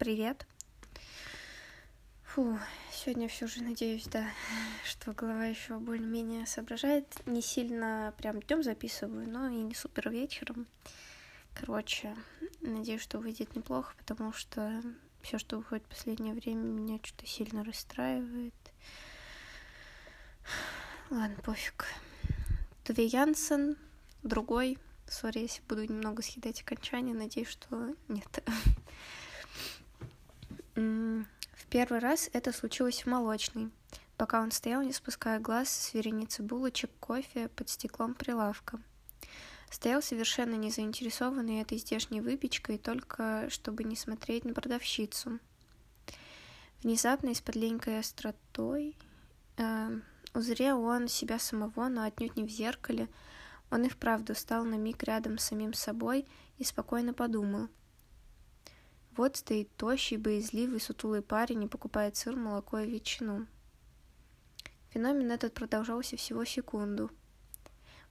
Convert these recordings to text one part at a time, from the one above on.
Привет. Фу, сегодня все же надеюсь, да, что голова еще более-менее соображает. Не сильно прям днем записываю, но и не супер вечером. Короче, надеюсь, что выйдет неплохо, потому что все, что выходит в последнее время, меня что-то сильно расстраивает. Ладно, пофиг. Две Янсен, другой. Сори, если буду немного съедать окончание, надеюсь, что нет. В первый раз это случилось в молочной, пока он стоял, не спуская глаз с вереницы булочек, кофе под стеклом прилавка. Стоял совершенно не заинтересованный этой здешней выпечкой, только чтобы не смотреть на продавщицу. Внезапно, с подленькой остротой, э, узрел он себя самого, но отнюдь не в зеркале. Он и вправду стал на миг рядом с самим собой и спокойно подумал. Вот стоит тощий, боязливый, сутулый парень и покупает сыр, молоко и ветчину. Феномен этот продолжался всего секунду —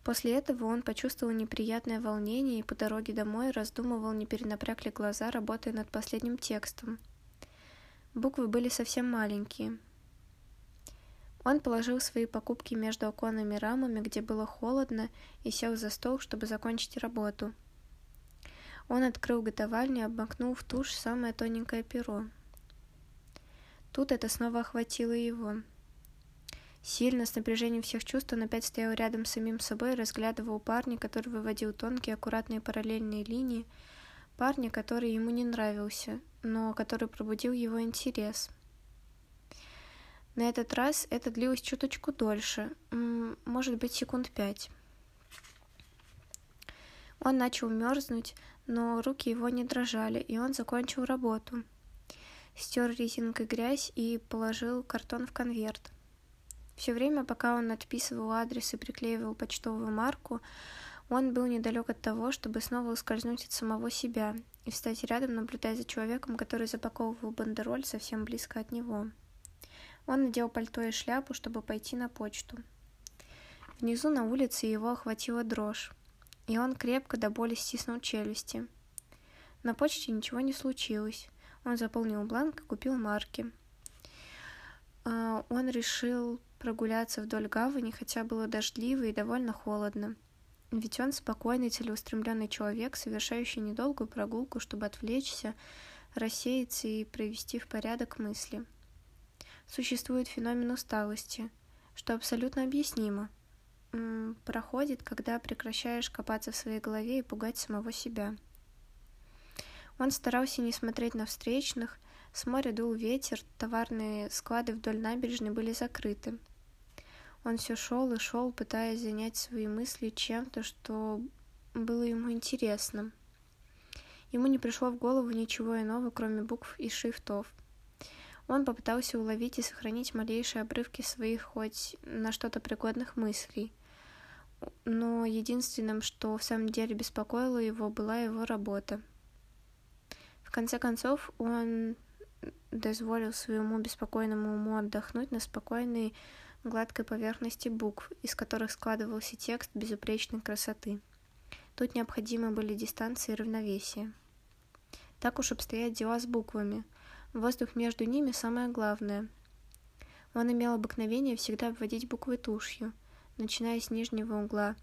После этого он почувствовал неприятное волнение и по дороге домой раздумывал, не перенапряг ли глаза, работая над последним текстом. Буквы были совсем маленькие. Он положил свои покупки между оконными рамами, где было холодно, и сел за стол, чтобы закончить работу. Он открыл готовальню и обмакнул в тушь самое тоненькое перо. Тут это снова охватило его. Сильно, с напряжением всех чувств, он опять стоял рядом с самим собой и разглядывал парня, который выводил тонкие, аккуратные параллельные линии, парня, который ему не нравился, но который пробудил его интерес. На этот раз это длилось чуточку дольше, может быть, секунд пять. Он начал мерзнуть, но руки его не дрожали, и он закончил работу. Стер резинкой грязь и положил картон в конверт. Все время, пока он отписывал адрес и приклеивал почтовую марку, он был недалек от того, чтобы снова ускользнуть от самого себя и встать рядом, наблюдая за человеком, который запаковывал бандероль совсем близко от него. Он надел пальто и шляпу, чтобы пойти на почту. Внизу на улице его охватила дрожь, и он крепко до боли стиснул челюсти. На почте ничего не случилось. Он заполнил бланк и купил марки. А, он решил прогуляться вдоль гавани, хотя было дождливо и довольно холодно. Ведь он спокойный, целеустремленный человек, совершающий недолгую прогулку, чтобы отвлечься, рассеяться и привести в порядок мысли. Существует феномен усталости, что абсолютно объяснимо. Проходит, когда прекращаешь копаться в своей голове и пугать самого себя. Он старался не смотреть на встречных, с моря дул ветер, товарные склады вдоль набережной были закрыты. Он все шел и шел, пытаясь занять свои мысли чем-то, что было ему интересно. Ему не пришло в голову ничего иного, кроме букв и шрифтов. Он попытался уловить и сохранить малейшие обрывки своих хоть на что-то пригодных мыслей. Но единственным, что в самом деле беспокоило его, была его работа. В конце концов, он дозволил своему беспокойному уму отдохнуть на спокойной гладкой поверхности букв, из которых складывался текст безупречной красоты. Тут необходимы были дистанции и равновесие. Так уж обстоят дела с буквами. Воздух между ними самое главное. Он имел обыкновение всегда обводить буквы тушью, начиная с нижнего угла.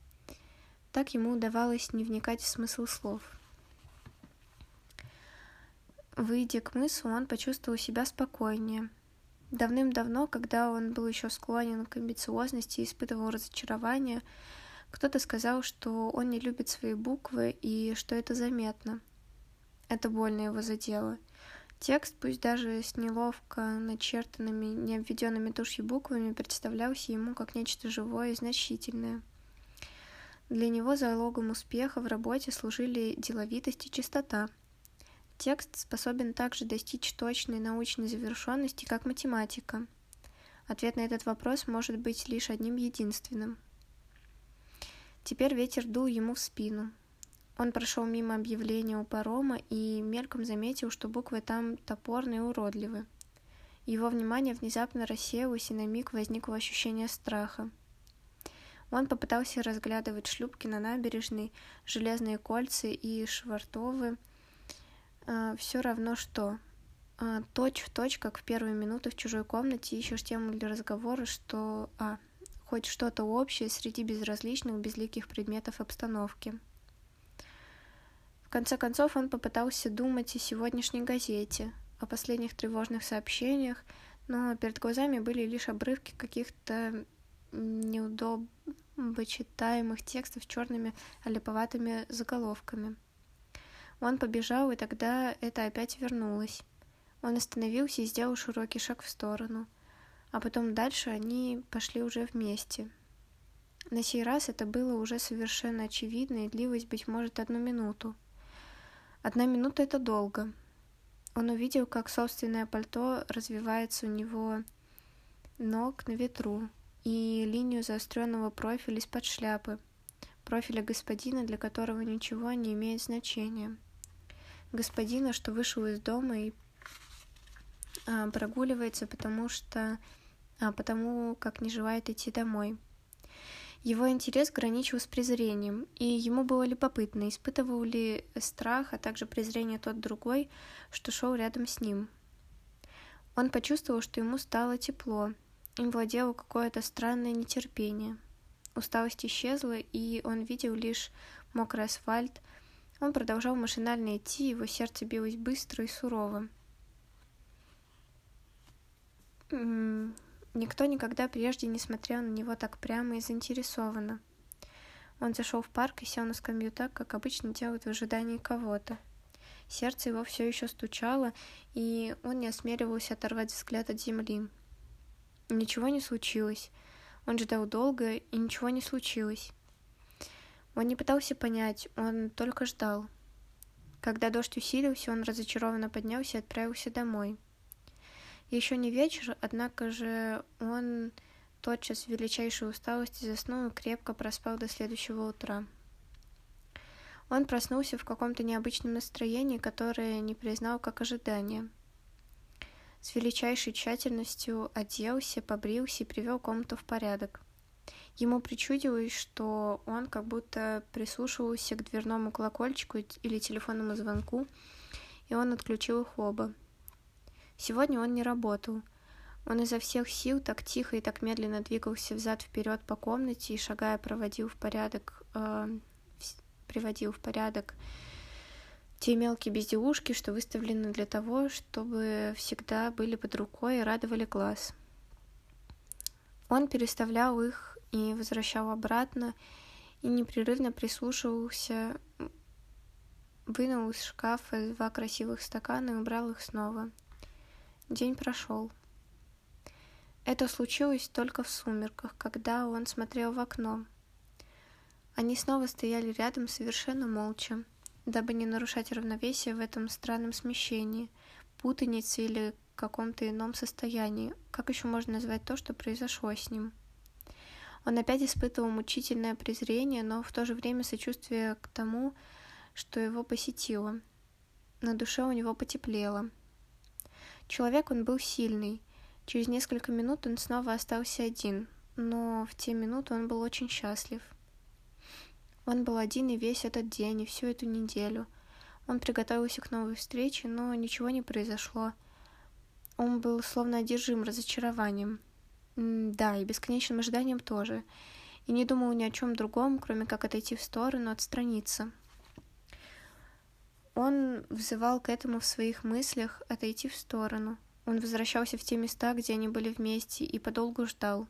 Так ему удавалось не вникать в смысл слов. Выйдя к мысу, он почувствовал себя спокойнее – Давным-давно, когда он был еще склонен к амбициозности и испытывал разочарование, кто-то сказал, что он не любит свои буквы и что это заметно. Это больно его задело. Текст, пусть даже с неловко начертанными, не обведенными тушью буквами, представлялся ему как нечто живое и значительное. Для него залогом успеха в работе служили деловитость и чистота — Текст способен также достичь точной научной завершенности, как математика. Ответ на этот вопрос может быть лишь одним единственным. Теперь ветер дул ему в спину. Он прошел мимо объявления у парома и мельком заметил, что буквы там топорные и уродливы. Его внимание внезапно рассеялось, и на миг возникло ощущение страха. Он попытался разглядывать шлюпки на набережной, железные кольца и швартовы, э, все равно что. а, точь в точь, как в первые минуты в чужой комнате, ищешь тему для разговора, что... А, хоть что-то общее среди безразличных, безликих предметов обстановки. Конце концов он попытался думать о сегодняшней газете, о последних тревожных сообщениях, но перед глазами были лишь обрывки каких-то неудобно читаемых текстов черными олиповатыми заголовками. Он побежал, и тогда это опять вернулось. Он остановился и сделал широкий шаг в сторону. А потом дальше они пошли уже вместе. На сей раз это было уже совершенно очевидно и длилось, быть может, одну минуту. Одна минута — это долго. Он увидел, как собственное пальто развивается у него ног на ветру и линию заостренного профиля из-под шляпы, профиля господина, для которого ничего не имеет значения. Господина, что вышел из дома и а, прогуливается, потому что а, потому как не желает идти домой. Его интерес граничил с презрением, и ему было любопытно, испытывал ли страх, а также презрение тот другой, что шел рядом с ним. Он почувствовал, что ему стало тепло, им владело какое-то странное нетерпение. Усталость исчезла, и он видел лишь мокрый асфальт. Он продолжал машинально идти, его сердце билось быстро и сурово. Никто никогда прежде не смотрел на него так прямо и заинтересованно. Он зашел в парк и сел на скамью так, как обычно делают в ожидании кого-то. Сердце его все еще стучало, и он не осмеливался оторвать взгляд от земли. Ничего не случилось. Он ждал долго, и ничего не случилось. Он не пытался понять, он только ждал. Когда дождь усилился, он разочарованно поднялся и отправился домой. Еще не вечер, однако же он тотчас в величайшей усталости заснул и крепко проспал до следующего утра. Он проснулся в каком-то необычном настроении, которое не признал как ожидание. С величайшей тщательностью оделся, побрился и привел комнату в порядок. Ему причудилось, что он как будто прислушивался к дверному колокольчику или телефонному звонку, и он отключил их оба. Сегодня он не работал. Он изо всех сил так тихо и так медленно двигался взад-вперед по комнате и, шагая, проводил в порядок, э, приводил в порядок те мелкие безделушки, что выставлены для того, чтобы всегда были под рукой и радовали глаз. Он переставлял их и возвращал обратно, и непрерывно прислушивался, вынул из шкафа два красивых стакана и убрал их снова — День прошел. Это случилось только в сумерках, когда он смотрел в окно. Они снова стояли рядом совершенно молча, дабы не нарушать равновесие в этом странном смещении, путанице или каком-то ином состоянии. Как еще можно назвать то, что произошло с ним? Он опять испытывал мучительное презрение, но в то же время сочувствие к тому, что его посетило. На душе у него потеплело. Человек он был сильный. Через несколько минут он снова остался один, но в те минуты он был очень счастлив. Он был один и весь этот день, и всю эту неделю. Он приготовился к новой встрече, но ничего не произошло. Он был словно одержим разочарованием. да, и бесконечным ожиданием тоже. И не думал ни о чем другом, кроме как отойти в сторону, отстраниться. Он взывал к этому в своих мыслях отойти в сторону. Он возвращался в те места, где они были вместе, и подолгу ждал.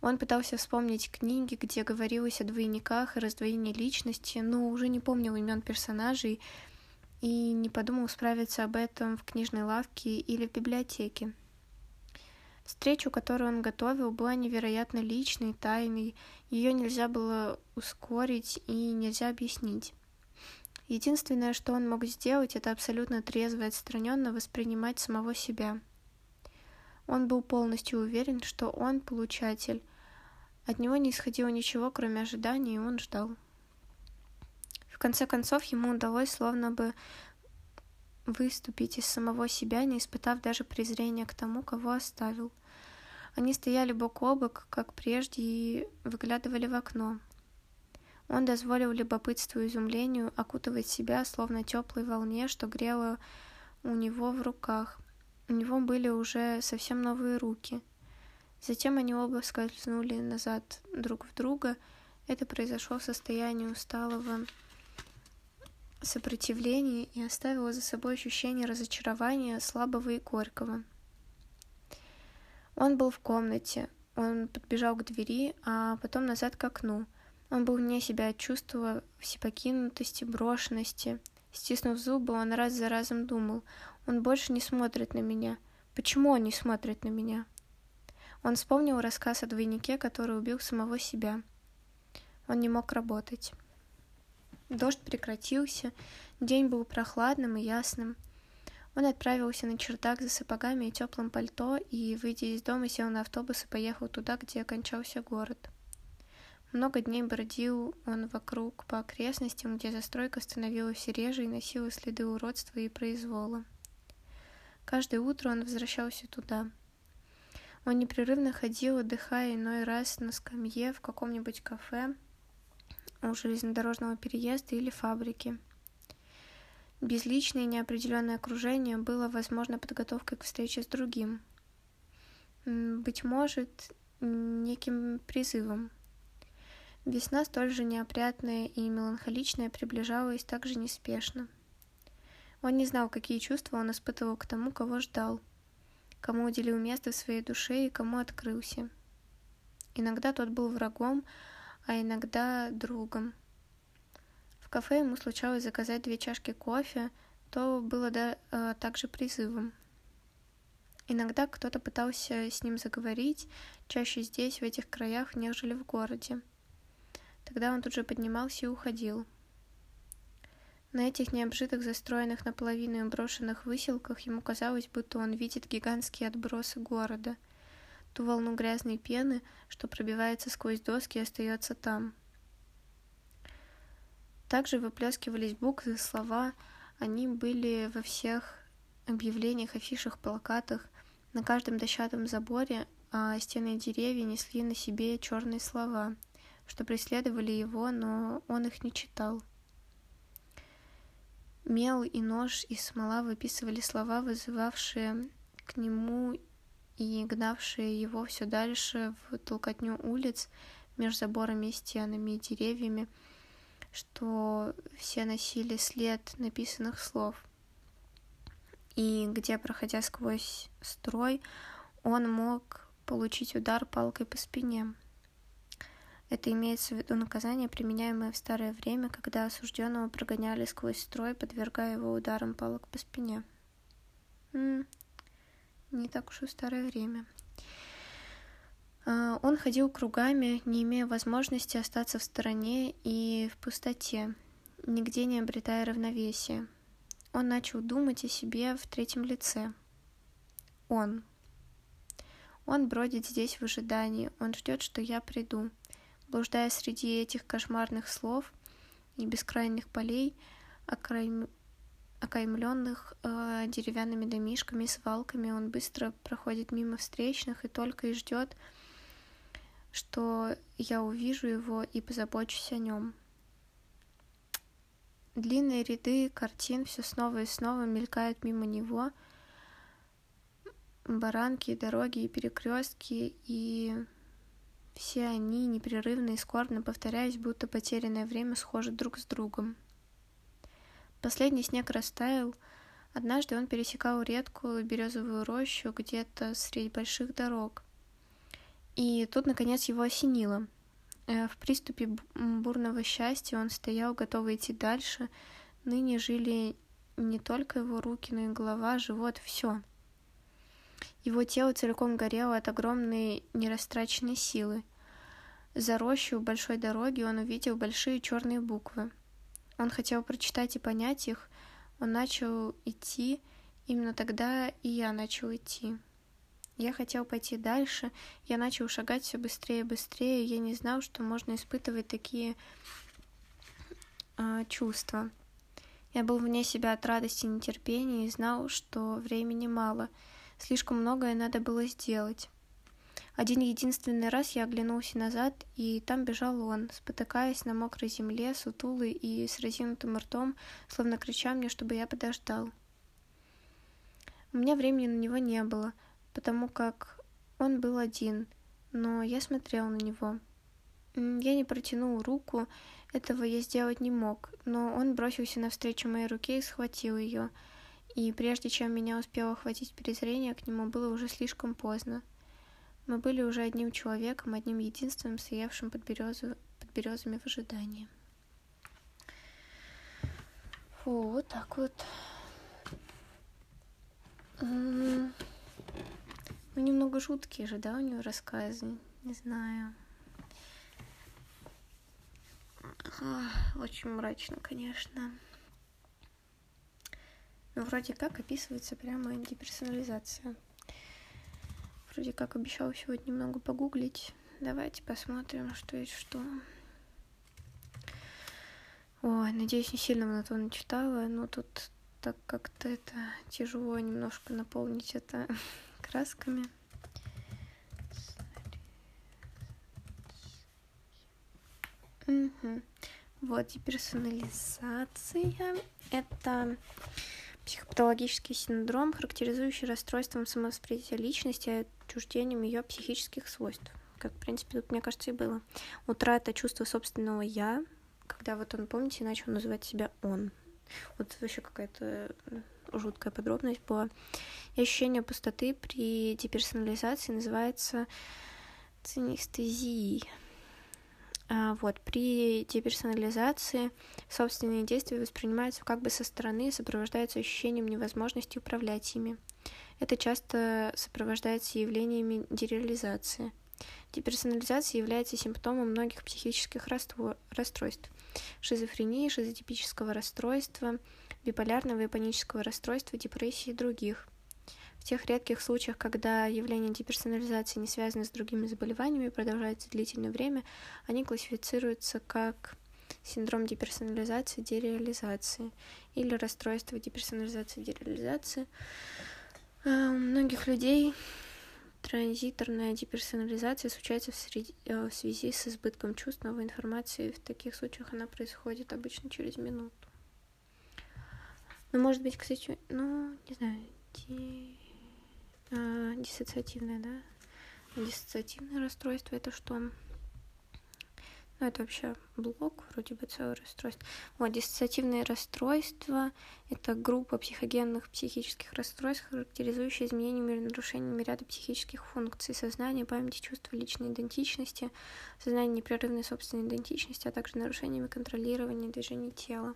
Он пытался вспомнить книги, где говорилось о двойниках и раздвоении личности, но уже не помнил имен персонажей и не подумал справиться об этом в книжной лавке или в библиотеке. Встречу, которую он готовил, была невероятно личной, тайной, ее нельзя было ускорить и нельзя объяснить. Единственное, что он мог сделать, это абсолютно трезво и отстраненно воспринимать самого себя. Он был полностью уверен, что он получатель. От него не исходило ничего, кроме ожидания, и он ждал. В конце концов, ему удалось словно бы выступить из самого себя, не испытав даже презрения к тому, кого оставил. Они стояли бок о бок, как прежде, и выглядывали в окно. Он дозволил любопытству и изумлению окутывать себя, словно теплой волне, что грело у него в руках. У него были уже совсем новые руки. Затем они оба скользнули назад друг в друга. Это произошло в состоянии усталого сопротивления и оставило за собой ощущение разочарования слабого и горького. Он был в комнате. Он подбежал к двери, а потом назад к окну. Он был вне себя от чувства всепокинутости, брошенности. Стиснув зубы, он раз за разом думал, он больше не смотрит на меня. Почему он не смотрит на меня? Он вспомнил рассказ о двойнике, который убил самого себя. Он не мог работать. Дождь прекратился, день был прохладным и ясным. Он отправился на чердак за сапогами и теплым пальто и, выйдя из дома, сел на автобус и поехал туда, где окончался город. Много дней бродил он вокруг по окрестностям, где застройка становилась все реже и носила следы уродства и произвола. Каждое утро он возвращался туда. Он непрерывно ходил, отдыхая иной раз на скамье в каком-нибудь кафе у железнодорожного переезда или фабрики – Безличное и неопределенное окружение было, возможно, подготовкой к встрече с другим. Быть может, неким призывом. Весна, столь же неопрятная и меланхоличная, приближалась так же неспешно. Он не знал, какие чувства он испытывал к тому, кого ждал, кому уделил место в своей душе и кому открылся. Иногда тот был врагом, а иногда другом – кафе ему случалось заказать две чашки кофе, то было да, э, также призывом. Иногда кто-то пытался с ним заговорить, чаще здесь, в этих краях, нежели в городе. Тогда он тут же поднимался и уходил. На этих необжитых, застроенных наполовину и брошенных выселках ему казалось, будто он видит гигантские отбросы города, ту волну грязной пены, что пробивается сквозь доски и остается там — также выплескивались буквы, слова. Они были во всех объявлениях, афишах, плакатах, на каждом дощатом заборе, а стены деревья несли на себе черные слова, что преследовали его, но он их не читал. Мел и нож и смола выписывали слова, вызывавшие к нему и гнавшие его все дальше в толкотню улиц между заборами, стенами и деревьями, что все носили след написанных слов. И где, проходя сквозь строй, он мог получить удар палкой по спине. Это имеется в виду наказание, применяемое в старое время, когда осужденного прогоняли сквозь строй, подвергая его ударам палок по спине. М-м, не так уж и старое время. А, он ходил кругами, не имея возможности остаться в стороне и в пустоте, нигде не обретая равновесия. Он начал думать о себе в третьем лице. Он. Он бродит здесь в ожидании, он ждет, что я приду. Блуждая среди этих кошмарных слов и бескрайних полей, окаймленных э, деревянными домишками, свалками, он быстро проходит мимо встречных и только и ждет, что я увижу его и позабочусь о нем. Длинные ряды картин все снова и снова мелькают мимо него. Баранки, дороги и перекрестки, и все они непрерывно и скорбно повторяясь, будто потерянное время схожи друг с другом. Последний снег растаял. Однажды он пересекал редкую березовую рощу где-то среди больших дорог. И тут, наконец, его осенило. Э, в приступе бурного счастья он стоял, готовый идти дальше. Ныне жили не только его руки, но и голова, живот, все. Его тело целиком горело от огромной нерастраченной силы. За рощу большой дороги он увидел большие черные буквы. Он хотел прочитать и понять их. Он начал идти. Именно тогда и я начал идти. Я хотел пойти дальше, я начал шагать все быстрее и быстрее, я не знал, что можно испытывать такие э, чувства. Я был вне себя от радости и нетерпения и знал, что времени мало, слишком многое надо было сделать. Один единственный раз я оглянулся назад, и там бежал он, спотыкаясь на мокрой земле, сутулый и с разинутым ртом, словно крича мне, чтобы я подождал. У меня времени на него не было, потому как он был один, но я смотрел на него. Я не протянул руку, этого я сделать не мог, но он бросился навстречу моей руке и схватил ее. И прежде чем меня успело охватить презрение к нему, было уже слишком поздно. Мы были уже одним человеком, одним единственным, стоявшим под, березу, под березами в ожидании. Фу, вот так вот. Ну, немного жуткие же, да, у него рассказы? Не знаю. Очень мрачно, конечно. Но вроде как описывается прямо деперсонализация. Вроде как обещал сегодня немного погуглить. Давайте посмотрим, что есть что. Ой, надеюсь, не сильно монотонно читала, но тут так как-то это тяжело немножко наполнить это красками. Угу. Вот, деперсонализация — это психопатологический синдром, характеризующий расстройством самовосприятия личности, отчуждением ее психических свойств. Как, в принципе, тут, мне кажется, и было. Утрата чувства собственного «я», когда вот он, помните, начал называть себя «он». Вот вообще какая-то жуткая подробность была. И ощущение пустоты при деперсонализации называется цинестезией. А, вот, при деперсонализации собственные действия воспринимаются как бы со стороны и сопровождаются ощущением невозможности управлять ими. Это часто сопровождается явлениями дереализации. Деперсонализация является симптомом многих психических расстройств. Шизофрении, шизотипического расстройства, биполярного и панического расстройства, депрессии и других. В тех редких случаях, когда явление деперсонализации не связано с другими заболеваниями и продолжается длительное время, они классифицируются как синдром деперсонализации, дереализации или расстройство деперсонализации, дереализации. А, у многих людей транзиторная деперсонализация случается в, среди, э, в связи с избытком чувств, новой информации. В таких случаях она происходит обычно через минуту. Ну, может быть, кстати, ну, не знаю, а, диссоциативное, да? Диссоциативное расстройство это что? Ну, это вообще блок, вроде бы целое расстройство. Вот, диссоциативное расстройство — это группа психогенных психических расстройств, характеризующие изменениями или нарушениями ряда психических функций сознания, памяти, чувства личной идентичности, сознания непрерывной собственной идентичности, а также нарушениями контролирования движений тела.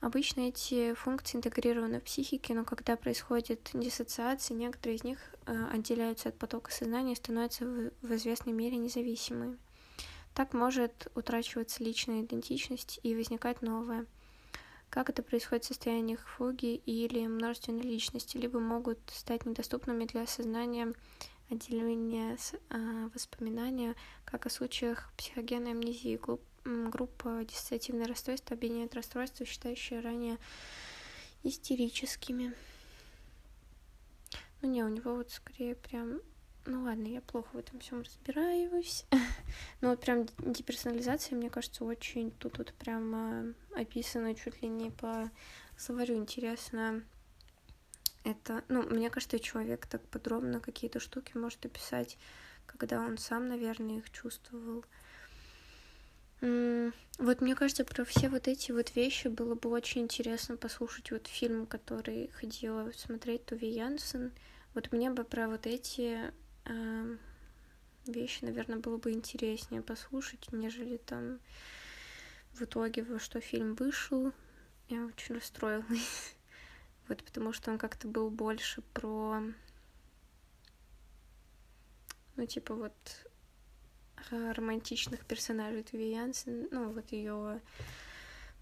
Обычно эти функции интегрированы в психике, но когда происходит диссоциация, некоторые из них э, отделяются от потока сознания и становятся в известной мере независимыми. Так может утрачиваться личная идентичность и возникать новая. Как это происходит в состояниях фуги или множественной личности, либо могут стать недоступными для сознания отделения э, воспоминания, как в случаях психогенной амнезии, группа диссоциативное расстройство объединяет расстройства, считающие ранее истерическими. Ну не, у него вот скорее прям... Ну ладно, я плохо в этом всем разбираюсь. Но вот прям деперсонализация, мне кажется, очень тут вот прям описано чуть ли не по словарю интересно. Это, ну, мне кажется, человек так подробно какие-то штуки может описать, когда он сам, наверное, их чувствовал. Вот мне кажется, про все вот эти вот вещи было бы очень интересно послушать вот фильм, который ходила смотреть Туви Янсен. Вот мне бы про вот эти э, вещи, наверное, было бы интереснее послушать, нежели там в итоге, во что фильм вышел. Я очень расстроилась. Вот потому что он как-то был больше про... Ну, типа вот романтичных персонажей Туви Янсен, ну, вот ее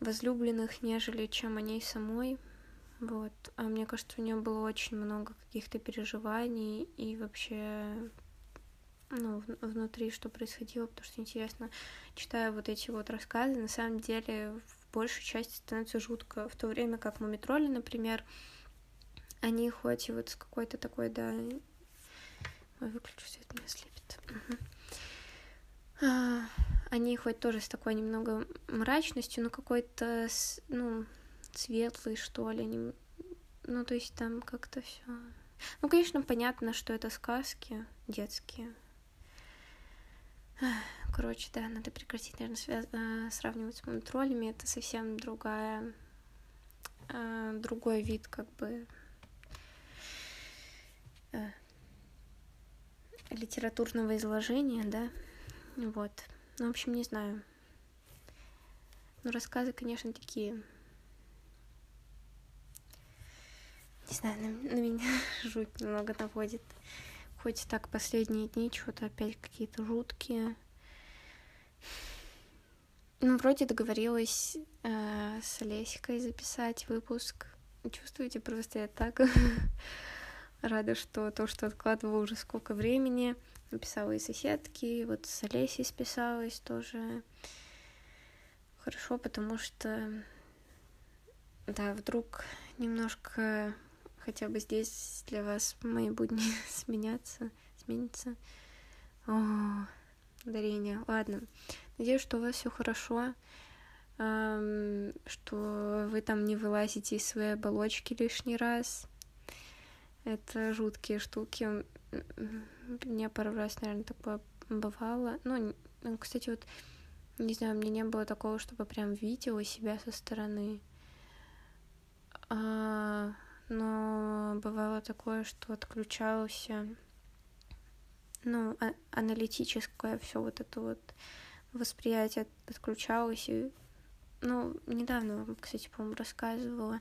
возлюбленных, нежели чем о ней самой. Вот. А мне кажется, у нее было очень много каких-то переживаний и вообще ну, внутри, что происходило, потому что интересно, читая вот эти вот рассказы, на самом деле в большей части становится жутко, в то время как Мумитроли, например, они хоть и вот с какой-то такой, да... Ой, выключу свет, меня слепит. Угу. А, они хоть тоже с такой немного мрачностью, но какой-то, ну, светлый, что ли, они, ну, то есть там как-то все. Ну, конечно, понятно, что это сказки детские. Короче, да, надо прекратить, наверное, связ... Э, сравнивать с мумитролями. Это совсем другая, э, другой вид, как бы, литературного изложения, да. Вот. Ну, в общем, не знаю. Ну, рассказы, конечно, такие... Не знаю, на, на меня жуть немного наводит. Хоть так последние дни что-то опять какие-то жуткие. Ну, вроде договорилась э, с Олесикой записать выпуск. Чувствуете, просто я так рада, что то, что откладывала уже сколько времени, написала и соседки, вот с Олесей списалась тоже. Хорошо, потому что, да, вдруг немножко хотя бы здесь для вас мои будни сменятся, сменятся. О, дарение. Ладно. Надеюсь, что у вас все хорошо, что вы там не вылазите из своей оболочки лишний раз. Это жуткие штуки. Мне пару раз, наверное, такое бывало. Ну, ну, кстати, вот, не знаю, мне не было такого, чтобы прям видела себя со стороны. А, но бывало такое, что отключался, ну, а- аналитическое все вот это вот восприятие отключалось. И, ну, недавно кстати, по-моему, рассказывала,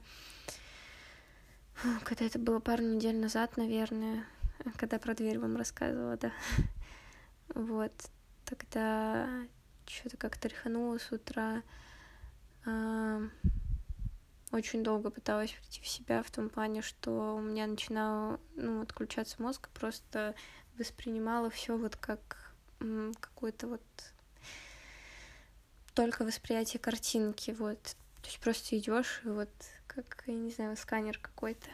когда это было пару недель назад, наверное, когда про дверь вам рассказывала, да. Вот, тогда что-то как-то рехануло с утра. Очень долго пыталась прийти в себя в том плане, что у меня начинал ну, отключаться мозг, просто воспринимала все вот как какой-то вот только восприятие картинки, вот. То есть просто идешь и вот как, я не знаю, сканер какой-то.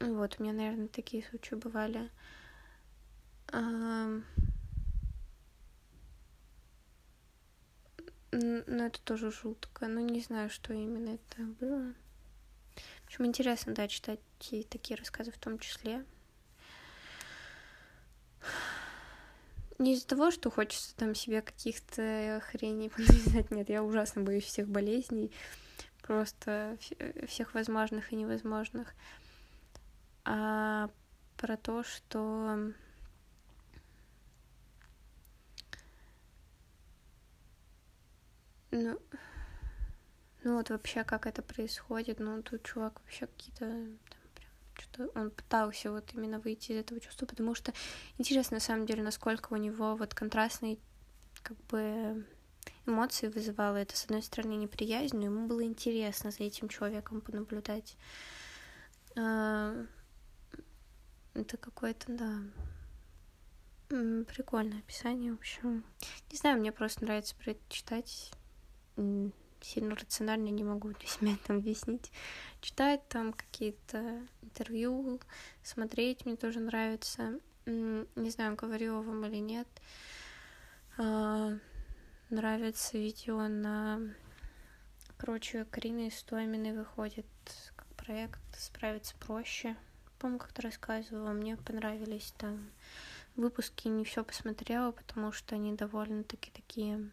Вот, у меня, наверное, такие случаи бывали. Но это тоже жутко. Ну, не знаю, что именно это было. В общем, интересно, да, читать и такие рассказы в том числе. Не из-за того, что хочется там себе каких-то хреней понавязать. Нет, я ужасно боюсь всех болезней. Просто всех возможных и невозможных. А про то, что ну, ну вот вообще как это происходит, ну тут чувак вообще какие-то что он пытался вот именно выйти из этого чувства, потому что интересно на самом деле, насколько у него вот контрастные как бы эмоции вызывало это, с одной стороны, неприязнь, но ему было интересно за этим человеком понаблюдать. Это какое-то, да, прикольное описание, в общем. Не знаю, мне просто нравится про это читать сильно рационально не могу для себя там объяснить. Читать там какие-то интервью, смотреть мне тоже нравится. Не знаю, говорила вам или нет. А, нравится видео на... Короче, Карина Истоминой выходит как проект «Справиться проще». Помню, как-то рассказывала, мне понравились там выпуски, не все посмотрела, потому что они довольно-таки такие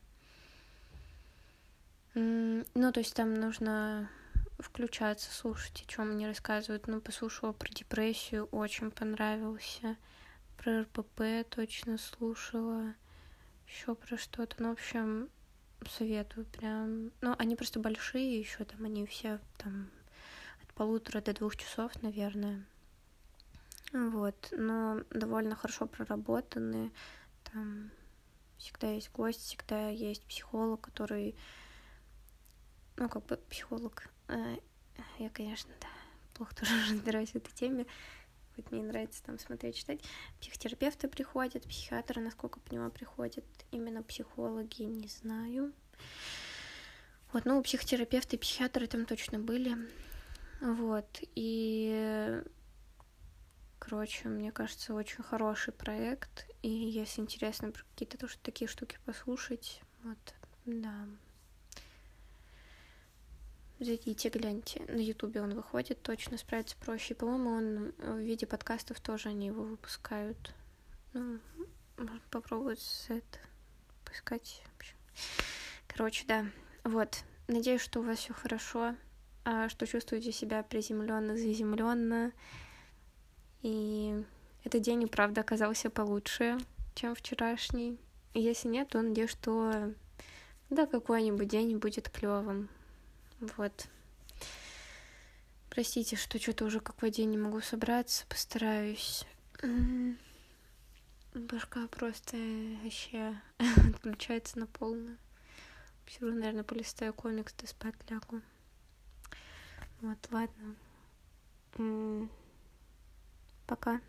ну, то есть там нужно включаться, слушать, о чем мне рассказывают. Ну, послушала про депрессию, очень понравился. Про РПП точно слушала. Еще про что-то. Ну, в общем, советую прям. Ну, они просто большие еще, там они все там от полутора до двух часов, наверное. Вот, но довольно хорошо проработаны. Там всегда есть гость, всегда есть психолог, который ну, как бы психолог. Э, я, конечно, да, плохо тоже разбираюсь в этой теме. Хоть мне нравится там смотреть, читать. Психотерапевты приходят, психиатры, насколько поняла, приходят. Именно психологи, не знаю. Вот, ну, психотерапевты и психиатры там точно были. Вот, и, короче, мне кажется, очень хороший проект. И если интересно какие-то тоже такие штуки послушать, вот, да, Зайдите, гляньте. На Ютубе он выходит, точно справиться проще. По-моему, он в виде подкастов тоже они его выпускают. Ну, можно попробовать это поискать. Короче, да. Вот. Надеюсь, что у вас все хорошо, а что чувствуете себя приземленно, заземленно. И этот день и правда оказался получше, чем вчерашний. И если нет, то надеюсь, что да, какой-нибудь день будет клевым. Вот. Простите, что что-то уже какой день не могу собраться, постараюсь. Башка просто вообще отключается на полную. Все равно, наверное, полистаю комикс, да спать лягу. Вот, ладно. Пока.